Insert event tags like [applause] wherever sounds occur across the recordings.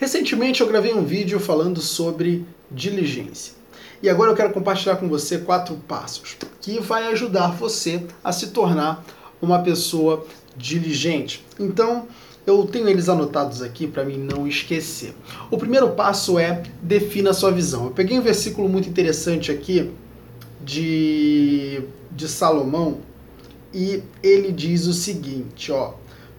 Recentemente eu gravei um vídeo falando sobre diligência. E agora eu quero compartilhar com você quatro passos que vai ajudar você a se tornar uma pessoa diligente. Então, eu tenho eles anotados aqui para mim não esquecer. O primeiro passo é defina a sua visão. Eu peguei um versículo muito interessante aqui de, de Salomão e ele diz o seguinte, ó,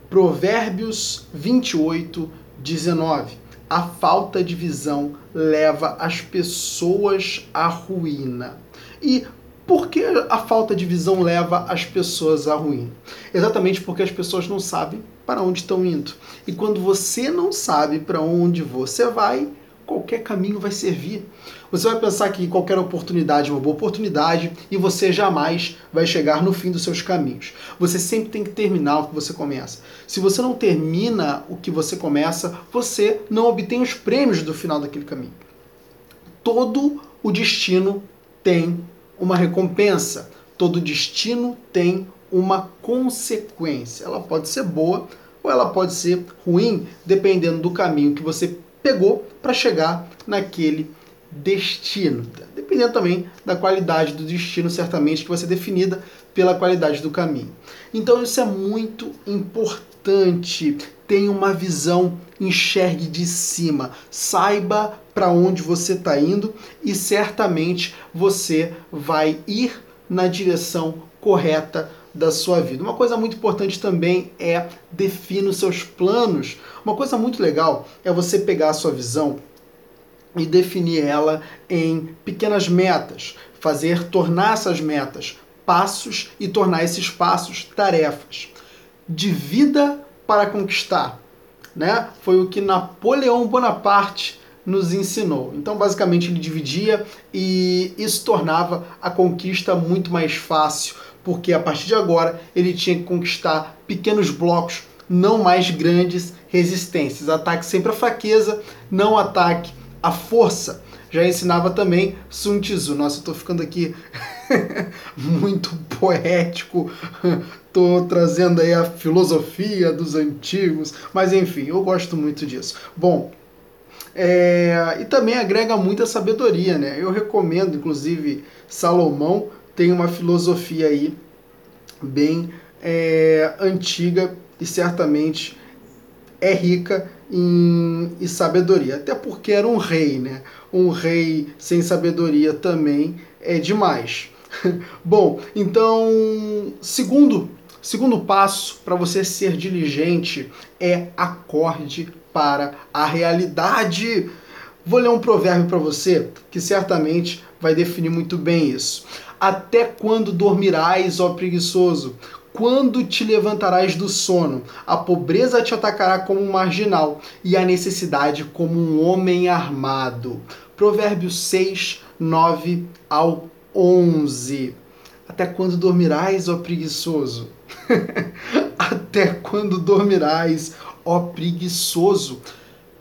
Provérbios 28, 19 a falta de visão leva as pessoas à ruína. E por que a falta de visão leva as pessoas à ruína? Exatamente porque as pessoas não sabem para onde estão indo. E quando você não sabe para onde você vai, qualquer caminho vai servir. Você vai pensar que qualquer oportunidade é uma boa oportunidade e você jamais vai chegar no fim dos seus caminhos. Você sempre tem que terminar o que você começa. Se você não termina o que você começa, você não obtém os prêmios do final daquele caminho. Todo o destino tem uma recompensa. Todo destino tem uma consequência. Ela pode ser boa ou ela pode ser ruim, dependendo do caminho que você pegou para chegar naquele destino. Dependendo também da qualidade do destino, certamente que vai ser definida pela qualidade do caminho. Então isso é muito importante. Tenha uma visão, enxergue de cima, saiba para onde você está indo e certamente você vai ir na direção correta da sua vida. Uma coisa muito importante também é definir os seus planos. Uma coisa muito legal é você pegar a sua visão e definir ela em pequenas metas, fazer tornar essas metas passos e tornar esses passos tarefas. De vida para conquistar, né? Foi o que Napoleão Bonaparte nos ensinou. Então, basicamente, ele dividia e isso tornava a conquista muito mais fácil, porque a partir de agora ele tinha que conquistar pequenos blocos, não mais grandes resistências. Ataque sempre a fraqueza, não ataque a força. Já ensinava também Sun Tzu. Nossa, eu tô ficando aqui [laughs] muito poético. tô trazendo aí a filosofia dos antigos, mas enfim, eu gosto muito disso. Bom, é, e também agrega muita sabedoria, né? Eu recomendo, inclusive, Salomão tem uma filosofia aí bem é, antiga e certamente é rica em, em, sabedoria. Até porque era um rei, né? Um rei sem sabedoria também é demais. [laughs] Bom, então, segundo, segundo passo para você ser diligente é acorde para a realidade. Vou ler um provérbio para você que certamente vai definir muito bem isso. Até quando dormirás, ó preguiçoso? Quando te levantarás do sono? A pobreza te atacará como um marginal e a necessidade como um homem armado. Provérbios 6, 9 ao 11. Até quando dormirás, ó preguiçoso? [laughs] Até quando dormirás, ó preguiçoso?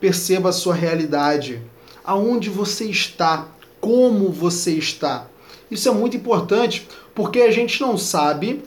Perceba a sua realidade. Aonde você está? Como você está? Isso é muito importante porque a gente não sabe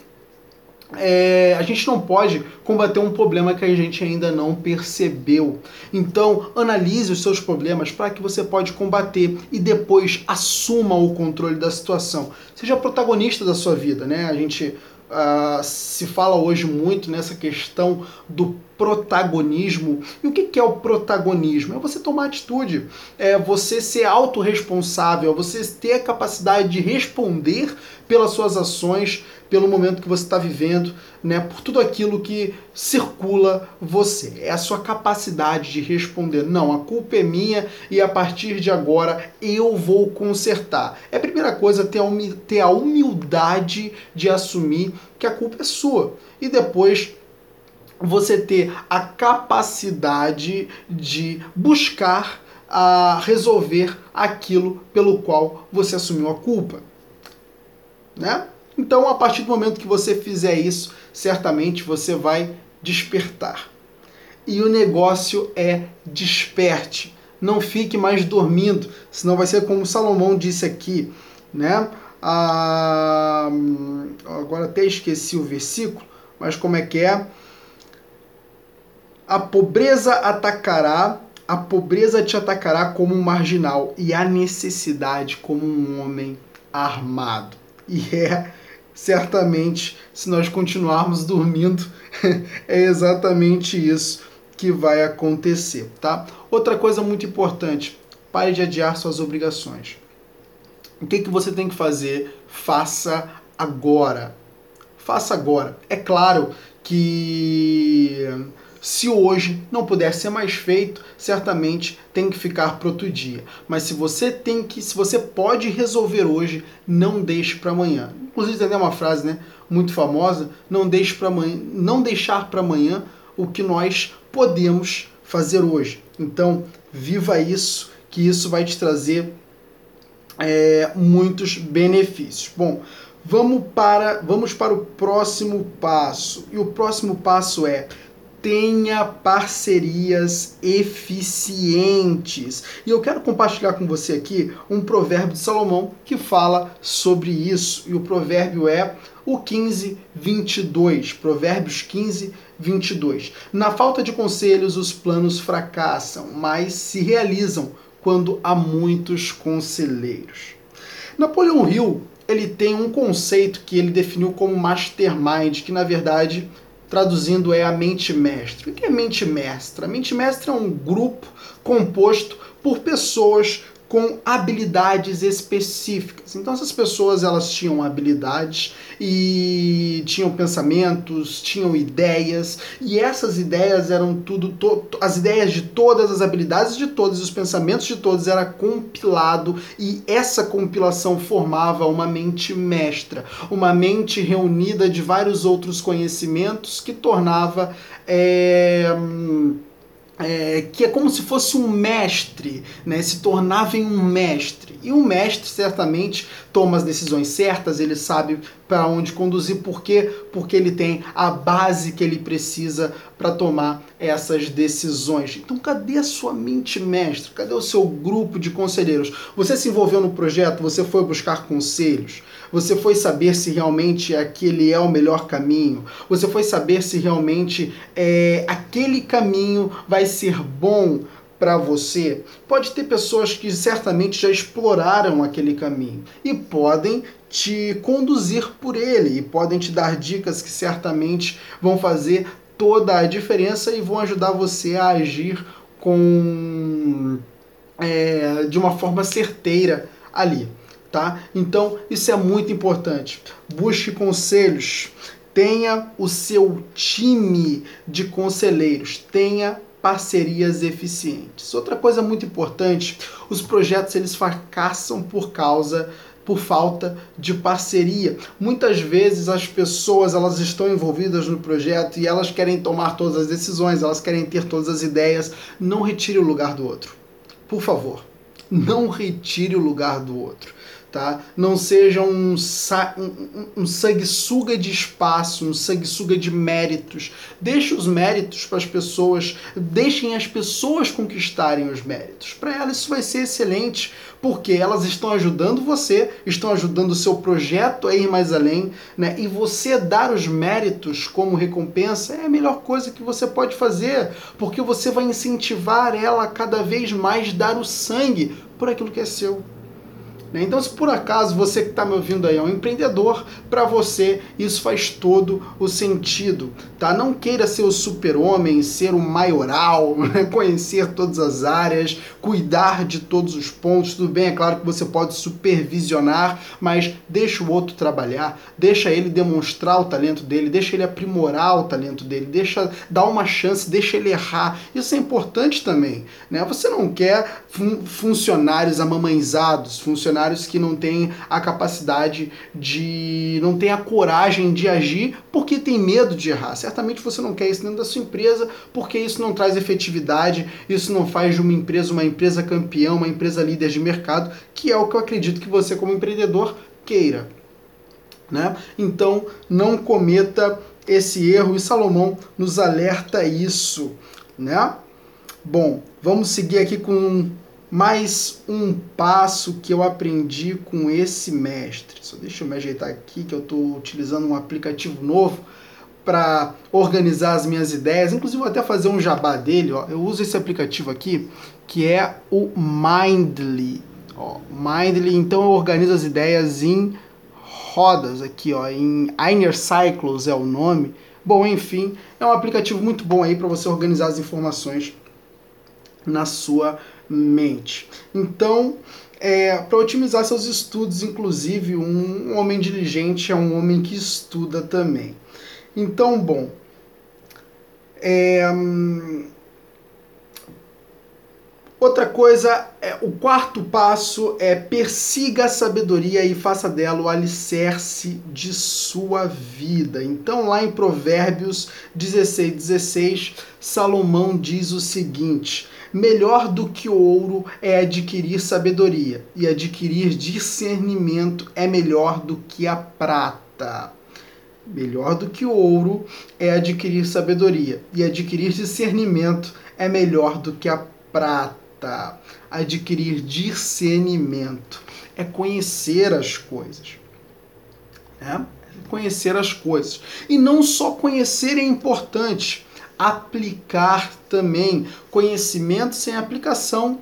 é, a gente não pode combater um problema que a gente ainda não percebeu. Então, analise os seus problemas para que você pode combater e depois assuma o controle da situação. Seja protagonista da sua vida, né? A gente uh, se fala hoje muito nessa questão do protagonismo. E o que é o protagonismo? É você tomar atitude, é você ser autorresponsável, é você ter a capacidade de responder pelas suas ações, pelo momento que você está vivendo, né, por tudo aquilo que circula você. É a sua capacidade de responder. Não, a culpa é minha e a partir de agora eu vou consertar. É a primeira coisa ter a, humildade de assumir que a culpa é sua. E depois você ter a capacidade de buscar a resolver aquilo pelo qual você assumiu a culpa. Né? Então, a partir do momento que você fizer isso, certamente você vai despertar. E o negócio é desperte. Não fique mais dormindo, senão vai ser como Salomão disse aqui, né? Ah, agora até esqueci o versículo, mas como é que é? A pobreza atacará a pobreza te atacará como um marginal e a necessidade como um homem armado. E é certamente, se nós continuarmos dormindo, [laughs] é exatamente isso que vai acontecer, tá? Outra coisa muito importante, pare de adiar suas obrigações. O que, que você tem que fazer? Faça agora. Faça agora. É claro que se hoje não puder ser mais feito, certamente tem que ficar para outro dia. Mas se você tem que, se você pode resolver hoje, não deixe para amanhã. Inclusive tem uma frase, né, muito famosa, não deixe para amanhã, não deixar para amanhã o que nós podemos fazer hoje. Então, viva isso, que isso vai te trazer é, muitos benefícios. Bom, vamos para, vamos para o próximo passo. E o próximo passo é tenha parcerias eficientes. E eu quero compartilhar com você aqui um provérbio de Salomão que fala sobre isso. E o provérbio é o 15, 22. Provérbios 15, 22. Na falta de conselhos, os planos fracassam, mas se realizam quando há muitos conselheiros. Napoleão Hill ele tem um conceito que ele definiu como mastermind, que na verdade traduzindo é a mente mestre. O que é mente mestra? A mente mestra é um grupo composto por pessoas com habilidades específicas. Então essas pessoas elas tinham habilidades e tinham pensamentos, tinham ideias e essas ideias eram tudo to, as ideias de todas as habilidades de todos os pensamentos de todos era compilado e essa compilação formava uma mente mestra, uma mente reunida de vários outros conhecimentos que tornava é, é, que é como se fosse um mestre, né? se tornava em um mestre. E um mestre certamente toma as decisões certas, ele sabe para onde conduzir, por quê? Porque ele tem a base que ele precisa para tomar essas decisões. Então, cadê a sua mente mestre? Cadê o seu grupo de conselheiros? Você se envolveu no projeto, você foi buscar conselhos, você foi saber se realmente aquele é o melhor caminho, você foi saber se realmente é, aquele caminho vai ser bom para você. Pode ter pessoas que certamente já exploraram aquele caminho e podem te conduzir por ele e podem te dar dicas que certamente vão fazer toda a diferença e vão ajudar você a agir com é, de uma forma certeira ali, tá? Então isso é muito importante. Busque conselhos, tenha o seu time de conselheiros, tenha parcerias eficientes. Outra coisa muito importante, os projetos eles fracassam por causa por falta de parceria. Muitas vezes as pessoas elas estão envolvidas no projeto e elas querem tomar todas as decisões, elas querem ter todas as ideias. Não retire o lugar do outro. Por favor, não retire o lugar do outro tá? Não seja um, um, um sanguessuga de espaço, um sanguessuga de méritos. Deixe os méritos para as pessoas, deixem as pessoas conquistarem os méritos. Para elas isso vai ser excelente, porque elas estão ajudando você, estão ajudando o seu projeto a ir mais além, né? E você dar os méritos como recompensa é a melhor coisa que você pode fazer, porque você vai incentivar ela a cada vez mais dar o sangue por aquilo que é seu. Né? Então, se por acaso você que está me ouvindo aí é um empreendedor, para você isso faz todo o sentido. Tá? Não queira ser o super-homem, ser o maioral, [laughs] né? conhecer todas as áreas, cuidar de todos os pontos. Tudo bem, é claro que você pode supervisionar, mas deixa o outro trabalhar, deixa ele demonstrar o talento dele, deixa ele aprimorar o talento dele, deixa dar uma chance, deixa ele errar. Isso é importante também. Né? Você não quer fun funcionários amamãezados, funcionários funcionários que não têm a capacidade de. não têm a coragem de agir porque tem medo de errar. Certamente você não quer isso dentro da sua empresa porque isso não traz efetividade, isso não faz de uma empresa uma empresa campeã, uma empresa líder de mercado, que é o que eu acredito que você, como empreendedor, queira. Né? Então, não cometa esse erro e Salomão nos alerta isso, né? Bom, vamos seguir aqui com mais um passo que eu aprendi com esse mestre. Só deixa eu me ajeitar aqui que eu estou utilizando um aplicativo novo para organizar as minhas ideias. Inclusive, vou até fazer um jabá dele. Ó. Eu uso esse aplicativo aqui, que é o Mindly. Ó, Mindly, então eu organizo as ideias em rodas aqui, ó, em Inner Cycles é o nome. Bom, enfim, é um aplicativo muito bom aí para você organizar as informações na sua mente. Então, é, para otimizar seus estudos, inclusive, um, homem diligente é um homem que estuda também. Então, bom, é, Outra coisa, é, o quarto passo é persiga a sabedoria e faça dela o alicerce de sua vida. Então, lá em Provérbios 16, 16, Salomão diz o seguinte: Melhor do que o ouro é adquirir sabedoria, e adquirir discernimento é melhor do que a prata. Melhor do que o ouro é adquirir sabedoria, e adquirir discernimento é melhor do que a prata adquirir discernimento, é conhecer as coisas. Né? Conhecer as coisas. E não só conhecer é importante, aplicar também. Conhecimento sem aplicação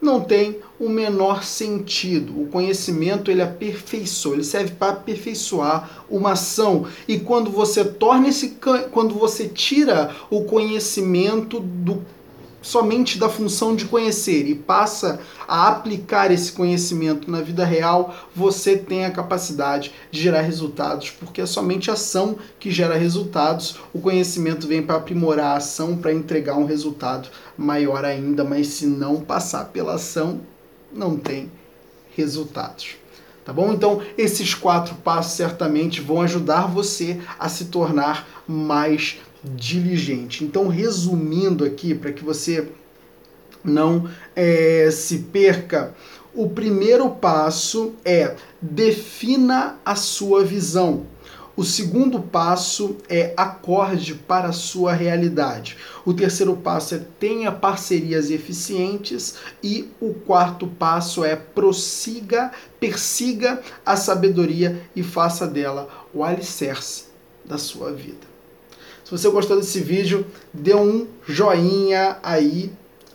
não tem o menor sentido. O conhecimento ele aperfeiçoa, ele serve para aperfeiçoar uma ação. E quando você torna esse quando você tira o conhecimento do somente da função de conhecer e passa a aplicar esse conhecimento na vida real, você tem a capacidade de gerar resultados, porque é somente a ação que gera resultados. O conhecimento vem para aprimorar a ação, para entregar um resultado maior ainda, mas se não passar pela ação, não tem resultados. Tá bom? Então, esses quatro passos certamente vão ajudar você a se tornar mais diligente. Então, resumindo aqui, para que você não é, se perca, o primeiro passo é defina a sua visão. O segundo passo é acorde para a sua realidade. O terceiro passo é tenha parcerias eficientes. E o quarto passo é prossiga, persiga a sabedoria e faça dela o alicerce da sua vida. Se você gostou desse vídeo, dê um joinha aí,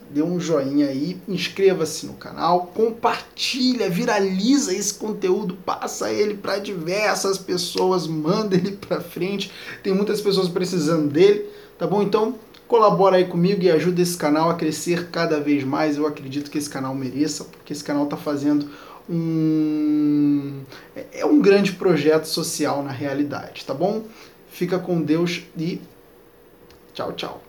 dê um joinha aí, inscreva-se no canal, compartilha, viraliza esse conteúdo, passa ele para diversas pessoas, manda ele para frente. Tem muitas pessoas precisando dele, tá bom? Então, colabora aí comigo e ajuda esse canal a crescer cada vez mais. Eu acredito que esse canal mereça, porque esse canal está fazendo um é um grande projeto social na realidade, tá bom? Fica com Deus e tchau, tchau.